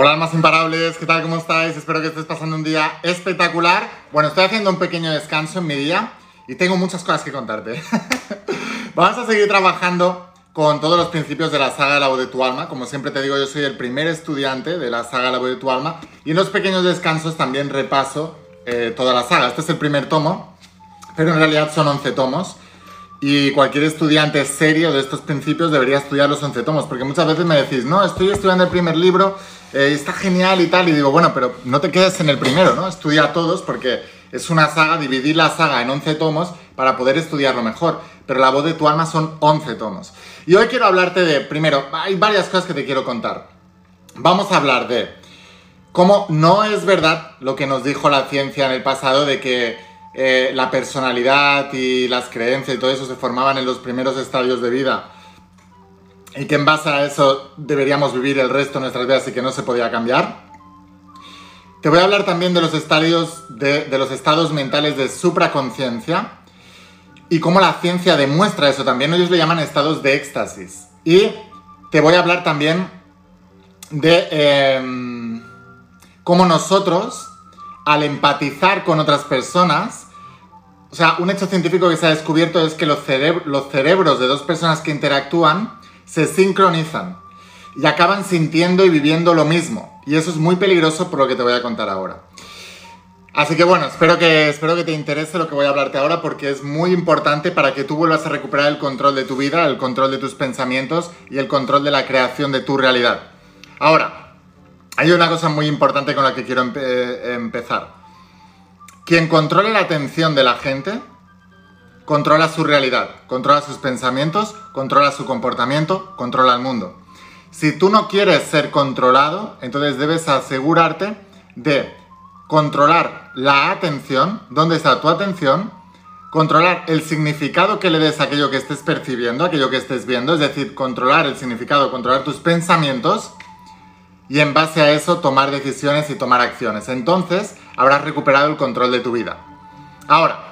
Hola almas imparables, ¿qué tal? ¿Cómo estáis? Espero que estés pasando un día espectacular. Bueno, estoy haciendo un pequeño descanso en mi día y tengo muchas cosas que contarte. Vamos a seguir trabajando con todos los principios de la saga La voz de tu alma. Como siempre te digo, yo soy el primer estudiante de la saga La voz de tu alma y en los pequeños descansos también repaso eh, toda la saga. Este es el primer tomo, pero en realidad son 11 tomos. Y cualquier estudiante serio de estos principios debería estudiar los 11 tomos, porque muchas veces me decís, no, estoy estudiando el primer libro, eh, está genial y tal, y digo, bueno, pero no te quedes en el primero, ¿no? Estudia todos, porque es una saga, dividir la saga en 11 tomos para poder estudiarlo mejor, pero la voz de tu alma son 11 tomos. Y hoy quiero hablarte de, primero, hay varias cosas que te quiero contar. Vamos a hablar de cómo no es verdad lo que nos dijo la ciencia en el pasado de que eh, la personalidad y las creencias y todo eso se formaban en los primeros estadios de vida y que en base a eso deberíamos vivir el resto de nuestras vidas y que no se podía cambiar. Te voy a hablar también de los estadios de, los estados mentales de supraconciencia y cómo la ciencia demuestra eso también. Ellos le llaman estados de éxtasis. Y te voy a hablar también de em, cómo nosotros, al empatizar con otras personas, o sea, un hecho científico que se ha descubierto es que los cerebros de dos personas que interactúan se sincronizan y acaban sintiendo y viviendo lo mismo. Y eso es muy peligroso por lo que te voy a contar ahora. Así que bueno, espero que, espero que te interese lo que voy a hablarte ahora porque es muy importante para que tú vuelvas a recuperar el control de tu vida, el control de tus pensamientos y el control de la creación de tu realidad. Ahora, hay una cosa muy importante con la que quiero empezar. Quien controla la atención de la gente, controla su realidad, controla sus pensamientos, controla su comportamiento, controla el mundo. Si tú no quieres ser controlado, entonces debes asegurarte de controlar la atención, dónde está tu atención, controlar el significado que le des a aquello que estés percibiendo, aquello que estés viendo, es decir, controlar el significado, controlar tus pensamientos y en base a eso tomar decisiones y tomar acciones. Entonces habrás recuperado el control de tu vida. Ahora,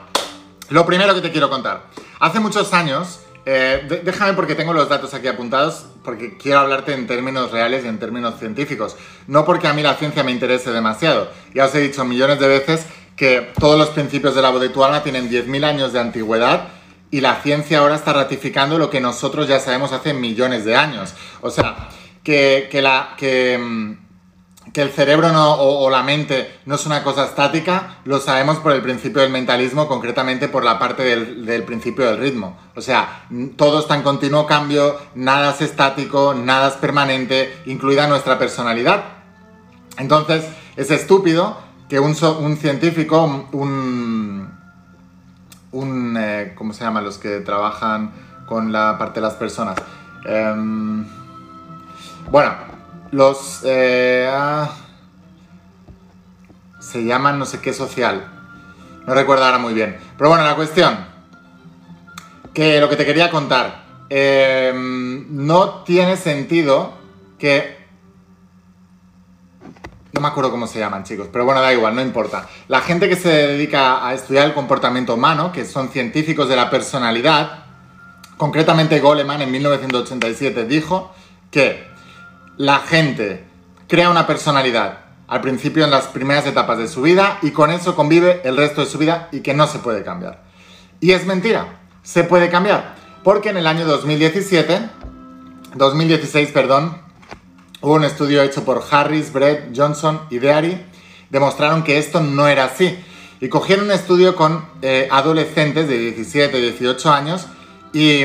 lo primero que te quiero contar. Hace muchos años, eh, déjame porque tengo los datos aquí apuntados, porque quiero hablarte en términos reales y en términos científicos. No porque a mí la ciencia me interese demasiado. Ya os he dicho millones de veces que todos los principios de la voz de tu alma tienen 10.000 años de antigüedad y la ciencia ahora está ratificando lo que nosotros ya sabemos hace millones de años. O sea, que, la, que, mm, que, el cerebro no, o, la mente no es una cosa estática, lo sabemos por el principio del mentalismo, concretamente por la parte del, principio del ritmo. O sea, todo está en continuo cambio, nada es estático, nada es permanente, incluida nuestra personalidad. Entonces, es estúpido que un, un científico, un... un eh, ¿Cómo se llama? Los que trabajan con la parte de las personas. Em, bueno, los... Eh, ah, se llaman no sé qué social. No recuerdo ahora muy bien. Pero bueno, la cuestión. Que lo que te quería contar. Em, no tiene sentido que... No me acuerdo cómo se llaman, chicos, pero bueno, da igual, no importa. La gente que se dedica a estudiar el comportamiento humano, que son científicos de la personalidad, concretamente Goleman en 1987 dijo que la gente crea una personalidad al principio en las primeras etapas de su vida y con eso convive el resto de su vida y que no se puede cambiar. Y es mentira, se puede cambiar, porque en el año 2017, 2016, perdón, hubo un estudio hecho por Harris, Brett, Johnson y Deary, demostraron que esto no era así. Y cogieron un estudio con eh, adolescentes de 17 y 18 años y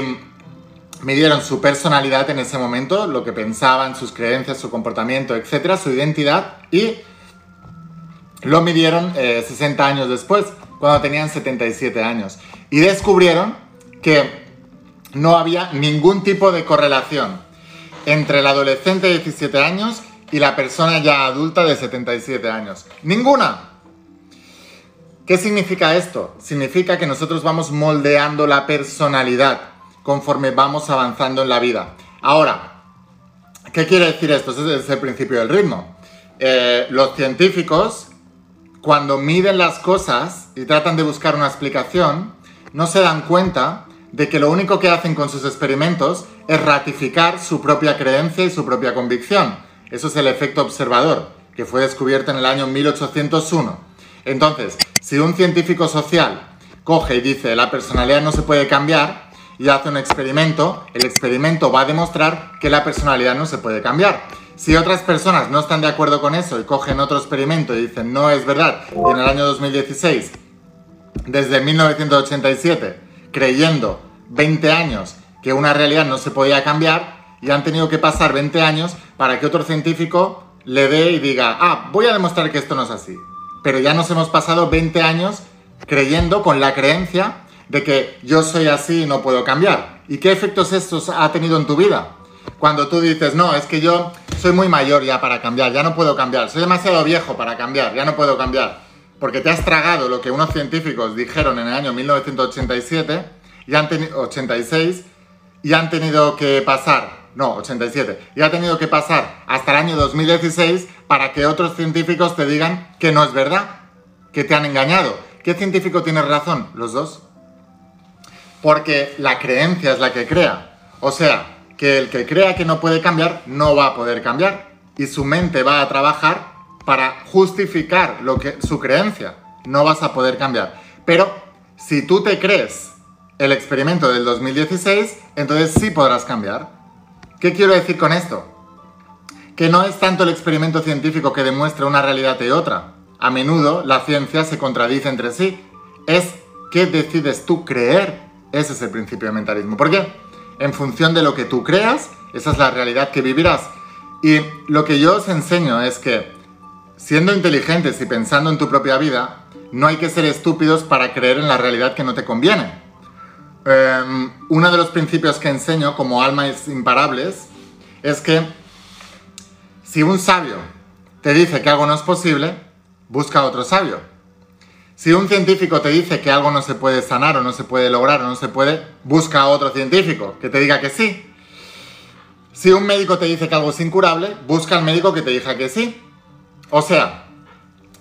midieron su personalidad en ese momento, lo que pensaban, sus creencias, su comportamiento, etcétera, su identidad, y lo midieron 60 eh, años después, cuando tenían 77 años. Y descubrieron que no había ningún tipo de correlación entre el adolescente de 17 años y la persona ya adulta de 77 años. ¡Ninguna! ¿Qué significa esto? Significa que nosotros vamos moldeando la personalidad conforme vamos avanzando en la vida. Ahora, ¿qué quiere decir esto? Ese es el principio del ritmo. Eh, los científicos, cuando miden las cosas y tratan de buscar una explicación, no se dan cuenta de que lo único que hacen con sus experimentos es ratificar su propia creencia y su propia convicción. Eso es el efecto observador, que fue descubierto en el año 1801. Entonces, si un científico social coge y dice la personalidad no se puede cambiar y hace un experimento, el experimento va a demostrar que la personalidad no se puede cambiar. Si otras personas no están de acuerdo con eso y cogen otro experimento y dicen no es verdad, y en el año 2016, desde 1987, creyendo 20 años que una realidad no se podía cambiar, y han tenido que pasar 20 años para que otro científico le dé y diga, ah, voy a demostrar que esto no es así. Pero ya nos hemos pasado 20 años creyendo con la creencia de que yo soy así y no puedo cambiar. ¿Y qué efectos estos ha tenido en tu vida? Cuando tú dices, no, es que yo soy muy mayor ya para cambiar, ya no puedo cambiar, soy demasiado viejo para cambiar, ya no puedo cambiar, porque te has tragado lo que unos científicos dijeron en el año 1987 y han 86 y han tenido que pasar no, 87, y ha tenido que pasar hasta el año 2016 para que otros científicos te digan que no es verdad, que te han engañado. ¿Qué científico tiene razón? Los dos. Porque la creencia es la que crea. O sea, que el que crea que no puede cambiar no va a poder cambiar y su mente va a trabajar para justificar lo que, su creencia. No vas a poder cambiar. Pero si tú te crees el experimento del 2016, entonces sí podrás cambiar. ¿Qué quiero decir con esto? Que no es tanto el experimento científico que demuestra una realidad y otra. A menudo la ciencia se contradice entre sí. Es qué decides tú creer. Ese es el principio de mentalismo. ¿Por qué? En función de lo que tú creas, esa es la realidad que vivirás. Y lo que yo os enseño es que, siendo inteligentes y pensando en tu propia vida, no hay que ser estúpidos para creer en la realidad que no te conviene. Em, uno de los principios que enseño como almas imparables es que si un sabio te dice que algo no es posible, busca otro sabio. Si un científico te dice que algo no se puede sanar o no se puede lograr o no se puede, busca a otro científico que te diga que sí. Si un médico te dice que algo es incurable, busca al médico que te diga que sí. O sea,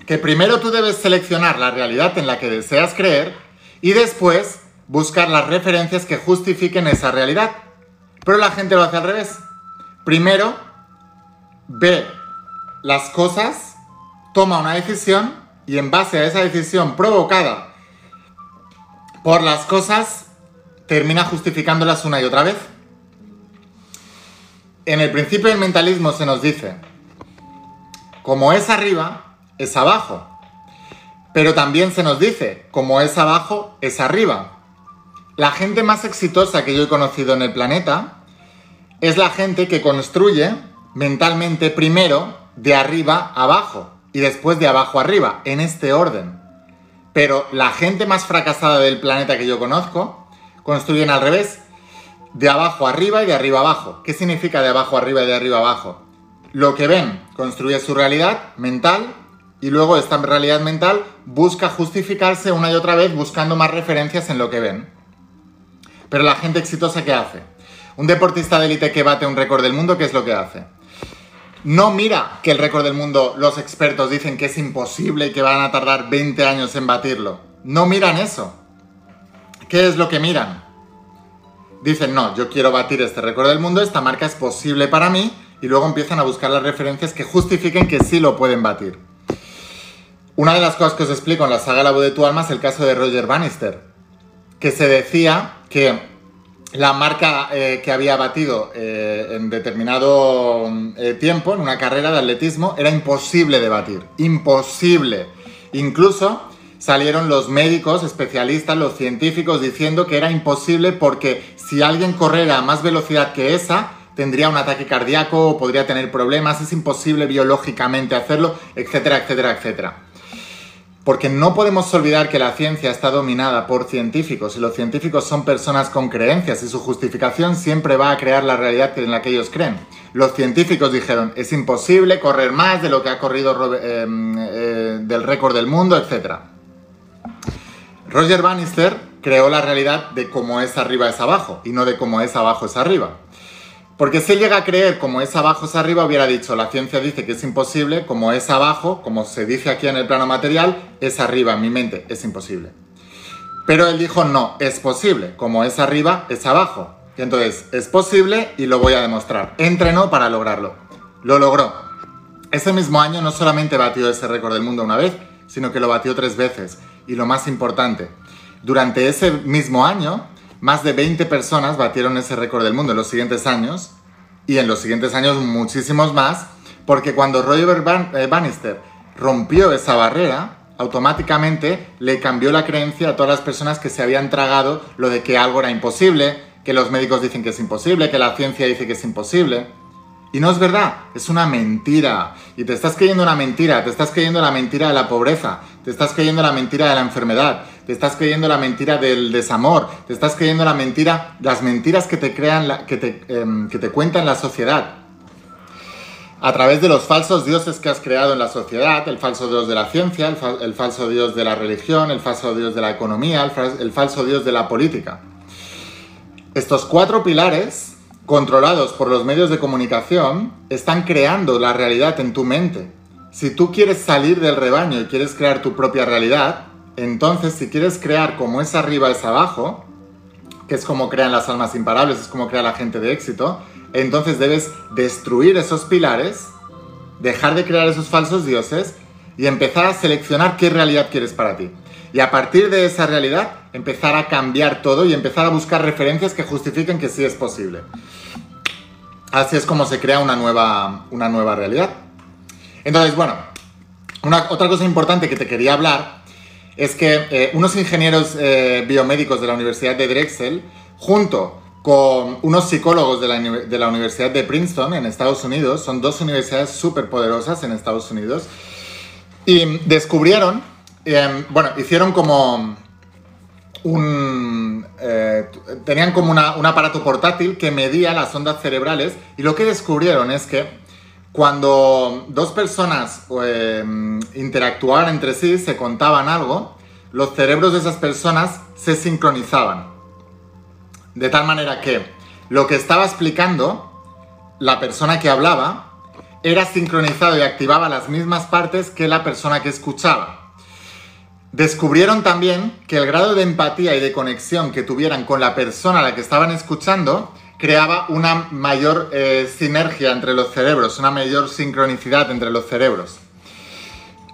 que primero tú debes seleccionar la realidad en la que deseas creer y después buscar las referencias que justifiquen esa realidad. Pero la gente lo hace al revés. Primero ve las cosas, toma una decisión y en base a esa decisión provocada por las cosas, termina justificándolas una y otra vez. En el principio del mentalismo se nos dice, como es arriba, es abajo. Pero también se nos dice, como es abajo, es arriba. La gente más exitosa que yo he conocido en el planeta es la gente que construye mentalmente primero de arriba abajo y después de abajo arriba, en este orden. Pero la gente más fracasada del planeta que yo conozco construyen al revés, de abajo arriba y de arriba abajo. ¿Qué significa de abajo arriba y de arriba abajo? Lo que ven construye su realidad mental y luego esta realidad mental busca justificarse una y otra vez buscando más referencias en lo que ven. Pero la gente exitosa, ¿qué hace? Un deportista de élite que bate un récord del mundo, ¿qué es lo que hace? No mira que el récord del mundo los expertos dicen que es imposible y que van a tardar 20 años en batirlo. No miran eso. ¿Qué es lo que miran? Dicen, no, yo quiero batir este récord del mundo, esta marca es posible para mí, y luego empiezan a buscar las referencias que justifiquen que sí lo pueden batir. Una de las cosas que os explico en la saga La voz de tu alma es el caso de Roger Bannister, que se decía que la marca eh, que había batido eh, en determinado eh, tiempo, en una carrera de atletismo, era imposible de batir. Imposible. Incluso salieron los médicos, especialistas, los científicos diciendo que era imposible porque si alguien corriera a más velocidad que esa, tendría un ataque cardíaco o podría tener problemas, es imposible biológicamente hacerlo, etcétera, etcétera, etcétera. Porque no podemos olvidar que la ciencia está dominada por científicos y los científicos son personas con creencias y su justificación siempre va a crear la realidad en la que ellos creen. Los científicos dijeron, es imposible correr más de lo que ha corrido eh, eh, del récord del mundo, etc. Roger Bannister creó la realidad de cómo es arriba es abajo y no de cómo es abajo es arriba. Porque si llega a creer como es abajo es arriba, hubiera dicho, la ciencia dice que es imposible, como es abajo, como se dice aquí en el plano material, es arriba en mi mente, es imposible. Pero él dijo, no, es posible, como es arriba, es abajo. Y entonces, es posible y lo voy a demostrar. Entrenó para lograrlo. Lo logró. Ese mismo año no solamente batió ese récord del mundo una vez, sino que lo batió tres veces. Y lo más importante, durante ese mismo año, más de 20 personas batieron ese récord del mundo en los siguientes años, y en los siguientes años muchísimos más, porque cuando Roger eh, Bannister rompió esa barrera, automáticamente le cambió la creencia a todas las personas que se habían tragado lo de que algo era imposible, que los médicos dicen que es imposible, que la ciencia dice que es imposible. Y no es verdad, es una mentira. Y te estás creyendo una mentira, te estás creyendo la mentira de la pobreza, te estás creyendo la mentira de la enfermedad, te estás creyendo la mentira del desamor, te estás creyendo la mentira, las mentiras que te crean, que, te, em, que te cuentan la sociedad. A través de los falsos dioses que has creado en la sociedad, el falso dios de la ciencia, el, falso dios de la religión, el falso dios de la economía, el falso dios de la política. Estos cuatro pilares controlados por los medios de comunicación, están creando la realidad en tu mente. Si tú quieres salir del rebaño y quieres crear tu propia realidad, entonces si quieres crear como es arriba es abajo, que es como crean las almas imparables, es como crea la gente de éxito, entonces debes destruir esos pilares, dejar de crear esos falsos dioses y empezar a seleccionar qué realidad quieres para ti. Y a partir de esa realidad, empezar a cambiar todo y empezar a buscar referencias que justifiquen que sí es posible. Así es como se crea una nueva, una nueva realidad. Entonces, bueno, una, otra cosa importante que te quería hablar es que eh, unos ingenieros eh, biomédicos de la Universidad de Drexel, junto con unos psicólogos de la, Universidad de Princeton en Estados Unidos, son dos universidades súper poderosas en Estados Unidos, y descubrieron, em, bueno, hicieron como un, eh, tenían como un aparato portátil que medía las ondas cerebrales y lo que descubrieron es que cuando dos personas eh, interactuaban entre sí, se contaban algo, los cerebros de esas personas se sincronizaban. De tal manera que lo que estaba explicando la persona que hablaba era sincronizado y activaba las mismas partes que la persona que escuchaba. Descubrieron también que el grado de empatía y de conexión que tuvieran con la persona a la que estaban escuchando creaba una mayor eh, sinergia entre los cerebros, una mayor sincronicidad entre los cerebros.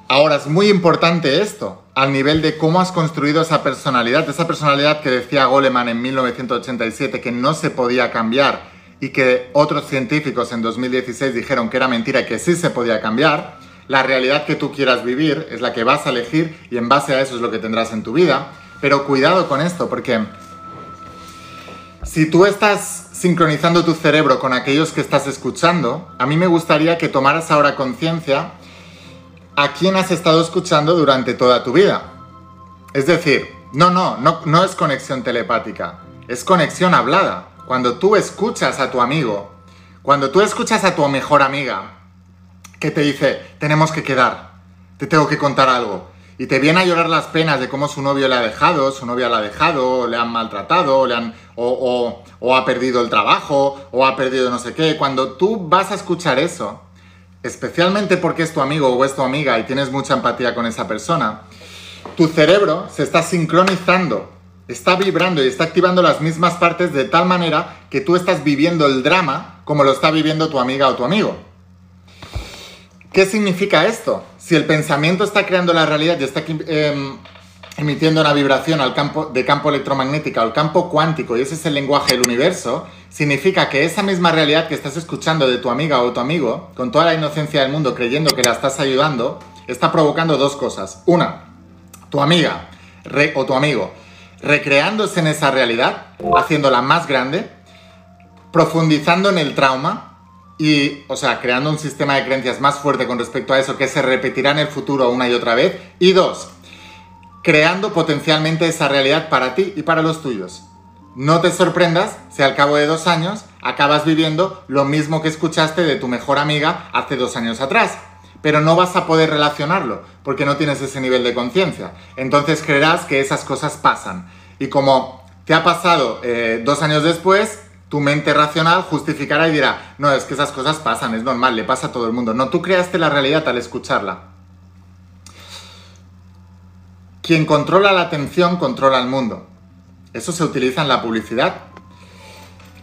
Ahora, es muy importante esto, al nivel de cómo has construido esa personalidad, esa personalidad que decía Goleman en 1987 que no se podía cambiar y que otros científicos en 2016 dijeron que era mentira que sí se podía cambiar la realidad que tú quieras vivir es la que vas a elegir y en base a eso es lo que tendrás en tu vida. Pero cuidado con esto, porque si tú estás sincronizando tu cerebro con aquellos que estás escuchando, a mí me gustaría que tomaras ahora conciencia a quién has estado escuchando durante toda tu vida. Es decir, no, no, no, no es conexión telepática, es conexión hablada. Cuando tú escuchas a tu amigo, cuando tú escuchas a tu mejor amiga, que te dice, tenemos que quedar, te tengo que contar algo. Y te viene a llorar las penas de cómo su novio le ha dejado, su novia le ha dejado, le han maltratado, le han, o, o ha perdido el trabajo, o ha perdido no sé qué. Cuando tú vas a escuchar eso, especialmente porque es tu amigo o es tu amiga y tienes mucha empatía con esa persona, tu cerebro se está sincronizando, está vibrando y está activando las mismas partes de tal manera que tú estás viviendo el drama como lo está viviendo tu amiga o tu amigo. ¿Qué significa esto? Si el pensamiento está creando la realidad y está em, emitiendo una vibración al campo, de campo electromagnético al campo cuántico y ese es el lenguaje del universo, significa que esa misma realidad que estás escuchando de tu amiga o tu amigo, con toda la inocencia del mundo creyendo que la estás ayudando, está provocando dos cosas. Una, tu amiga o tu amigo recreándose en esa realidad, haciéndola más grande, profundizando en el trauma y, o sea, creando un sistema de creencias más fuerte con respecto a eso que se repetirá en el futuro una y otra vez. Y dos, creando potencialmente esa realidad para ti y para los tuyos. No te sorprendas si al cabo de dos años acabas viviendo lo mismo que escuchaste de tu mejor amiga hace dos años atrás. Pero no vas a poder relacionarlo porque no tienes ese nivel de conciencia. Entonces creerás que esas cosas pasan. Y como te ha pasado eh, dos años después, tu mente racional justificará y dirá, no, es que esas cosas pasan, es normal, le pasa a todo el mundo. No, tú creaste la realidad al escucharla. Quien controla la atención controla el mundo. Eso se utiliza en la publicidad.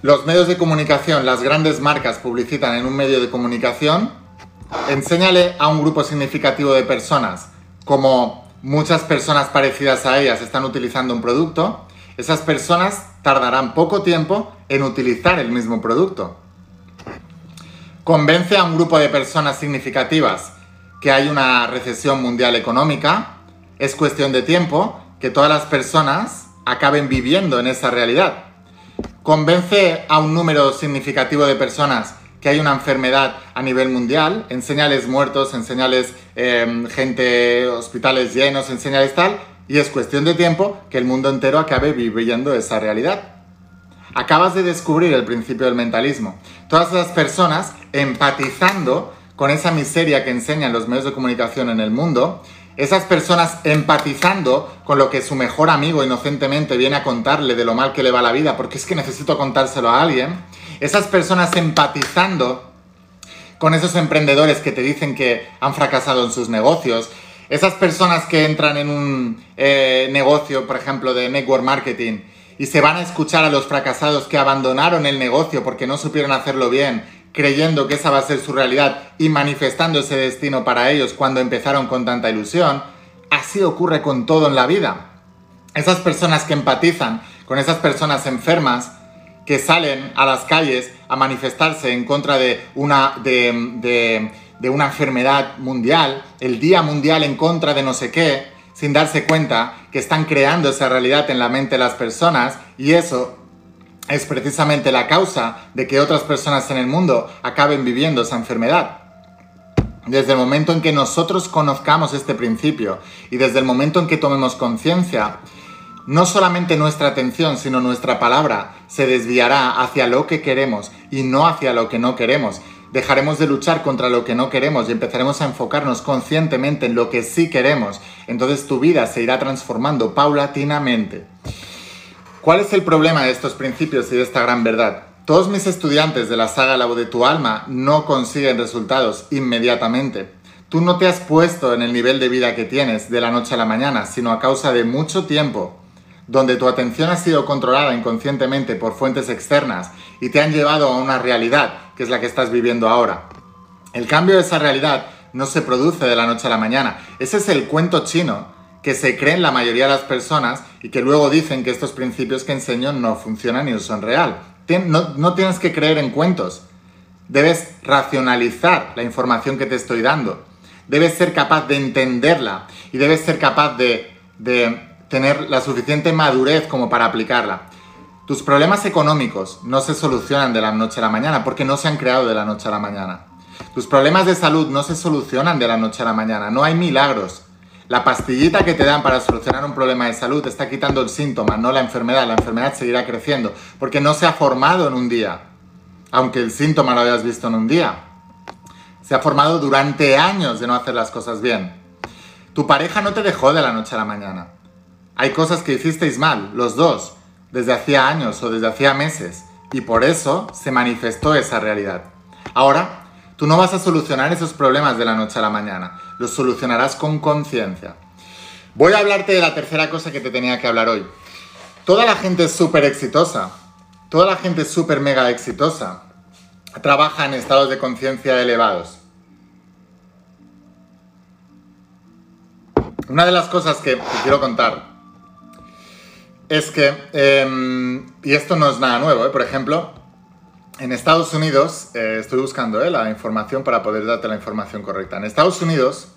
Los medios de comunicación, las grandes marcas publicitan en un medio de comunicación enséñale a un grupo significativo de personas como muchas personas parecidas a ellas están utilizando un producto, esas personas tardarán poco tiempo en utilizar el mismo producto. Convence a un grupo de personas significativas que hay una recesión mundial económica, es cuestión de tiempo que todas las personas acaben viviendo en esa realidad. Convence a un número significativo de personas que hay una enfermedad a nivel mundial, enseñales muertos, enseñales em, gente, hospitales llenos, enseñales tal, y es cuestión de tiempo que el mundo entero acabe viviendo esa realidad. Acabas de descubrir el principio del mentalismo. Todas esas personas empatizando con esa miseria que enseñan los medios de comunicación en el mundo, esas personas empatizando con lo que su mejor amigo inocentemente viene a contarle de lo mal que le va la vida, porque es que necesito contárselo a alguien, esas personas empatizando con esos emprendedores que te dicen que han fracasado en sus negocios, esas personas que entran en un eh, negocio, por ejemplo, de network marketing y se van a escuchar a los fracasados que abandonaron el negocio porque no supieron hacerlo bien, creyendo que esa va a ser su realidad y manifestando ese destino para ellos cuando empezaron con tanta ilusión, así ocurre con todo en la vida. Esas personas que empatizan con esas personas enfermas, que salen a las calles a manifestarse en contra de una, de, una enfermedad mundial, el Día Mundial en contra de no sé qué, sin darse cuenta que están creando esa realidad en la mente de las personas y eso es precisamente la causa de que otras personas en el mundo acaben viviendo esa enfermedad. Desde el momento en que nosotros conozcamos este principio y desde el momento en que tomemos conciencia, no solamente nuestra atención, sino nuestra palabra se desviará hacia lo que queremos y no hacia lo que no queremos. Dejaremos de luchar contra lo que no queremos y empezaremos a enfocarnos conscientemente en lo que sí queremos. Entonces tu vida se irá transformando paulatinamente. ¿Cuál es el problema de estos principios y de esta gran verdad? Todos mis estudiantes de la saga La voz de tu alma no consiguen resultados inmediatamente. Tú no te has puesto en el nivel de vida que tienes de la noche a la mañana, sino a causa de mucho tiempo donde tu atención ha sido controlada inconscientemente por fuentes externas y te han llevado a una realidad que es la que estás viviendo ahora. El cambio de esa realidad no se produce de la noche a la mañana. Ese es el cuento chino que se creen la mayoría de las personas y que luego dicen que estos principios que enseño no funcionan ni son real. No, no tienes que creer en cuentos. Debes racionalizar la información que te estoy dando. Debes ser capaz de entenderla y debes ser capaz de tener la suficiente madurez como para aplicarla. Tus problemas económicos no se solucionan de la noche a la mañana porque no se han creado de la noche a la mañana. Tus problemas de salud no se solucionan de la noche a la mañana, no hay milagros. La pastillita que te dan para solucionar un problema de salud está quitando el síntoma, no la enfermedad. La enfermedad seguirá creciendo porque no se ha formado en un día, aunque el síntoma lo hayas visto en un día. Se ha formado durante años de no hacer las cosas bien. Tu pareja no te dejó de la noche a la mañana. Hay cosas que hicisteis mal, los dos, desde hacía años o desde hacía meses, y por eso se manifestó esa realidad. Ahora, tú no vas a solucionar esos problemas de la noche a la mañana, los solucionarás con conciencia. Voy a hablarte de la tercera cosa que te tenía que hablar hoy. Toda la gente es súper exitosa, toda la gente súper mega exitosa, trabaja en estados de conciencia elevados. Una de las cosas que te quiero contar es que, em, y esto no es nada nuevo, ¿eh? por ejemplo, en Estados Unidos, eh, estoy buscando ¿eh? la información para poder darte la información correcta. En Estados Unidos,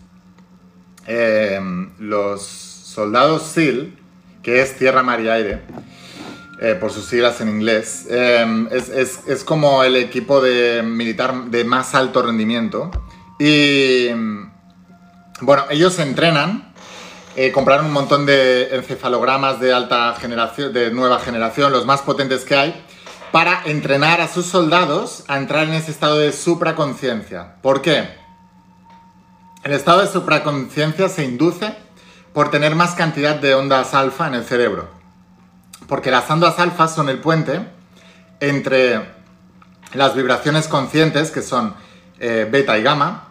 em, los soldados SEAL, que es Tierra, Mar y Aire, por sus siglas en inglés, em, es, es, como el equipo de militar de más alto rendimiento. Y bueno, ellos entrenan eh, compraron un montón de encefalogramas de alta generación, de nueva generación, los más potentes que hay, para entrenar a sus soldados a entrar en ese estado de supraconciencia. ¿Por qué? El estado de supraconciencia se induce por tener más cantidad de ondas alfa en el cerebro. Porque las ondas alfa son el puente entre las vibraciones conscientes, que son eh, beta y gamma,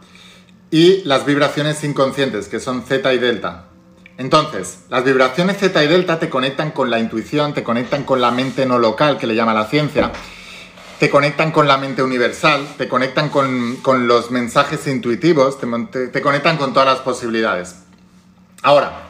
y las vibraciones inconscientes, que son zeta y delta. Entonces, las vibraciones Z y delta te conectan con la intuición, te conectan con la mente no local, que le llama la ciencia, te conectan con la mente universal, te conectan con, los mensajes intuitivos, te, conectan con todas las posibilidades. Ahora,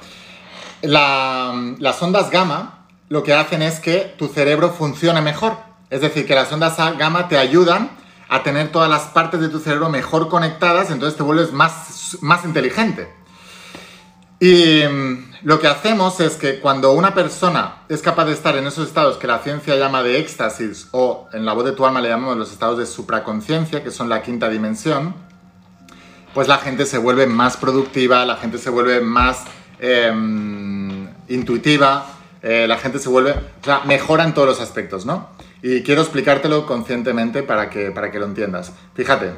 las ondas gamma lo que hacen es que tu cerebro funcione mejor. Es decir, que las ondas gamma te ayudan a tener todas las partes de tu cerebro mejor conectadas, entonces te vuelves más, más inteligente. Y mm, lo que hacemos es que cuando una persona es capaz de estar en esos estados que la ciencia llama de éxtasis o en la voz de tu alma le llamamos los estados de supraconciencia, que son la quinta dimensión, pues la gente se vuelve más productiva, la gente se vuelve más em, intuitiva, eh, la gente se vuelve, o sea, mejora en todos los aspectos, ¿no? Y quiero explicártelo conscientemente para que, para que lo entiendas. Fíjate,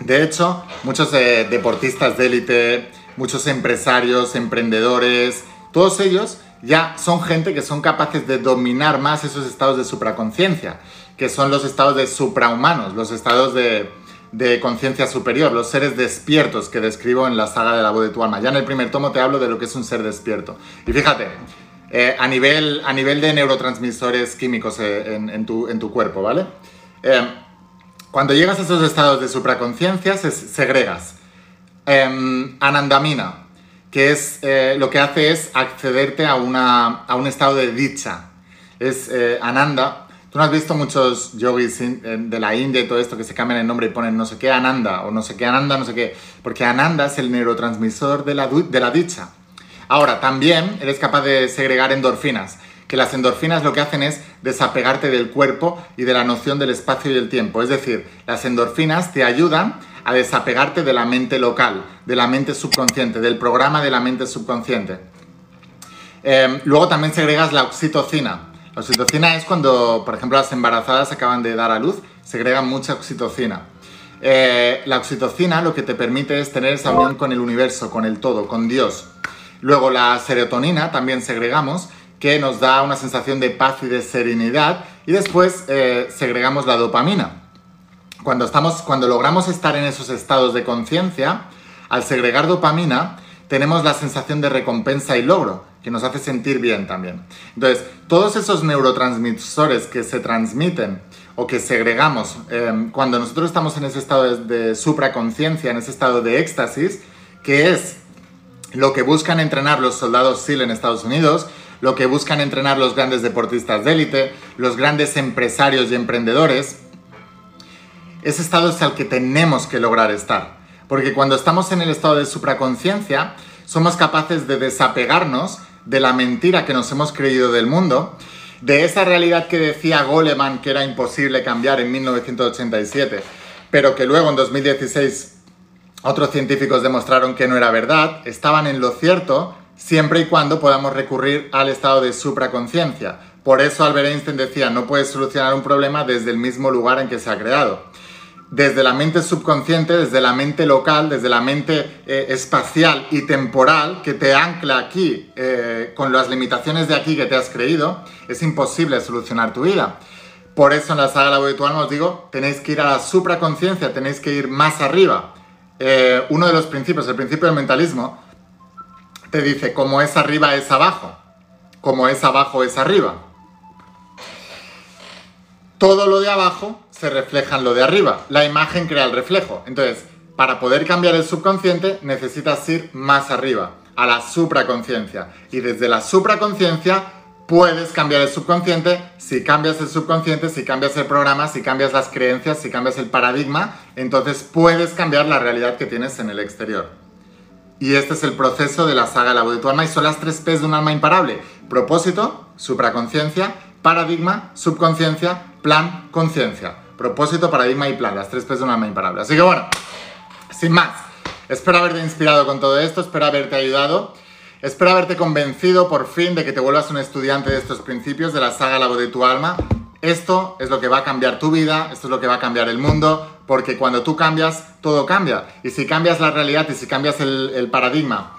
de hecho, muchos eh, deportistas de élite, muchos empresarios, emprendedores, todos ellos ya son gente que son capaces de dominar más esos estados de supraconciencia, que son los estados de suprahumanos, los estados de, conciencia superior, los seres despiertos que describo en la saga de la voz de tu alma. Ya en el primer tomo te hablo de lo que es un ser despierto. Y fíjate, eh, a, nivel, a nivel de neurotransmisores químicos eh, en, tu, cuerpo, ¿vale? Eh, cuando llegas a esos estados de supraconciencia, se segregas Em, anandamina, que es eh, lo que hace es accederte a, una, a un estado de dicha. Es eh, Ananda. Tú no has visto muchos yogis de la India y todo esto que se cambian el nombre y ponen no sé qué Ananda o no sé qué Ananda, no sé qué. Porque Ananda es el neurotransmisor de la, de la dicha. Ahora, también eres capaz de segregar endorfinas que las endorfinas lo que hacen es desapegarte del cuerpo y de la noción del espacio y el tiempo. Es decir, las endorfinas te ayudan a desapegarte de la mente local, de la mente subconsciente, del programa de la mente subconsciente. Em, luego también segregas la oxitocina. La oxitocina es cuando, por ejemplo, las embarazadas acaban de dar a luz, segregan mucha oxitocina. Eh, la oxitocina lo que te permite es tener esa unión con el universo, con el todo, con Dios. Luego la serotonina también segregamos, que nos da una sensación de paz y de serenidad. Y después eh, segregamos la dopamina, cuando, estamos, cuando logramos estar en esos estados de conciencia, al segregar dopamina, tenemos la sensación de recompensa y logro, que nos hace sentir bien también. Entonces, todos esos neurotransmisores que se transmiten o que segregamos em, cuando nosotros estamos en ese estado de, de supraconciencia, en ese estado de éxtasis, que es lo que buscan entrenar los soldados SEAL en Estados Unidos, lo que buscan entrenar los grandes deportistas de élite, los grandes empresarios y emprendedores, ese estado es al que tenemos que lograr estar. Porque cuando estamos en el estado de supraconciencia, somos capaces de desapegarnos de la mentira que nos hemos creído del mundo, de esa realidad que decía Goleman que era imposible cambiar en 1987, pero que luego en 2016 otros científicos demostraron que no era verdad, estaban en lo cierto siempre y cuando podamos recurrir al estado de supraconciencia. Por eso Albert Einstein decía, no puedes solucionar un problema desde el mismo lugar en que se ha creado desde la mente subconsciente, desde la mente local, desde la mente eh, espacial y temporal que te ancla aquí eh, con las limitaciones de aquí que te has creído, es imposible solucionar tu vida. Por eso en la saga La Virtual os digo, tenéis que ir a la supraconciencia, tenéis que ir más arriba. Eh, uno de los principios, el principio del mentalismo, te dice, como es arriba es abajo, como es abajo es arriba. Todo lo de abajo se refleja en lo de arriba. La imagen crea el reflejo. Entonces, para poder cambiar el subconsciente necesitas ir más arriba, a la supraconciencia. Y desde la supraconciencia puedes cambiar el subconsciente. Si cambias el subconsciente, si cambias el programa, si cambias las creencias, si cambias el paradigma, entonces puedes cambiar la realidad que tienes en el exterior. Y este es el proceso de la saga La voz de tu alma y son las tres P's de un alma imparable. Propósito, supraconciencia, paradigma, subconsciencia, plan, conciencia. Propósito, paradigma y plan, las tres P's de una imparable. Así que bueno, sin más, espero haberte inspirado con todo esto, espero haberte ayudado, espero haberte convencido por fin de que te vuelvas un estudiante de estos principios de la saga La voz de tu alma. Esto es lo que va a cambiar tu vida, esto es lo que va a cambiar el mundo, porque cuando tú cambias, todo cambia. Y si cambias la realidad y si cambias el paradigma,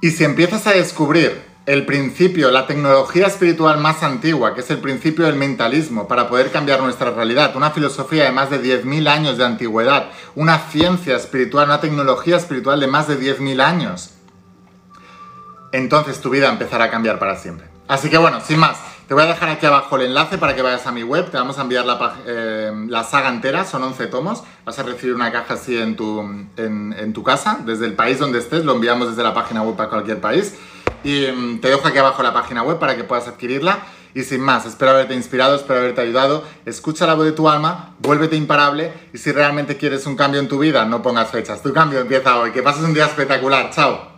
y si empiezas a descubrir el principio, la tecnología espiritual más antigua, que es el principio del mentalismo, para poder cambiar nuestra realidad, una filosofía de más de 10.000 años de antigüedad, una ciencia espiritual, una tecnología espiritual de más de 10.000 años, entonces tu vida empezará a cambiar para siempre. Así que bueno, sin más, Te voy a dejar aquí abajo el enlace para que vayas a mi web, te vamos a enviar la, eh, saga entera, son 11 tomos, vas a recibir una caja así en tu, en tu casa, desde el país donde estés, lo enviamos desde la página web para cualquier país. Y mm, te dejo aquí abajo la página web para que puedas adquirirla. Y sin más, espero haberte inspirado, espero haberte ayudado. Escucha la voz de tu alma, vuélvete imparable y si realmente quieres un cambio en tu vida, no pongas fechas. Tu cambio empieza hoy. Que pases un día espectacular. Chao.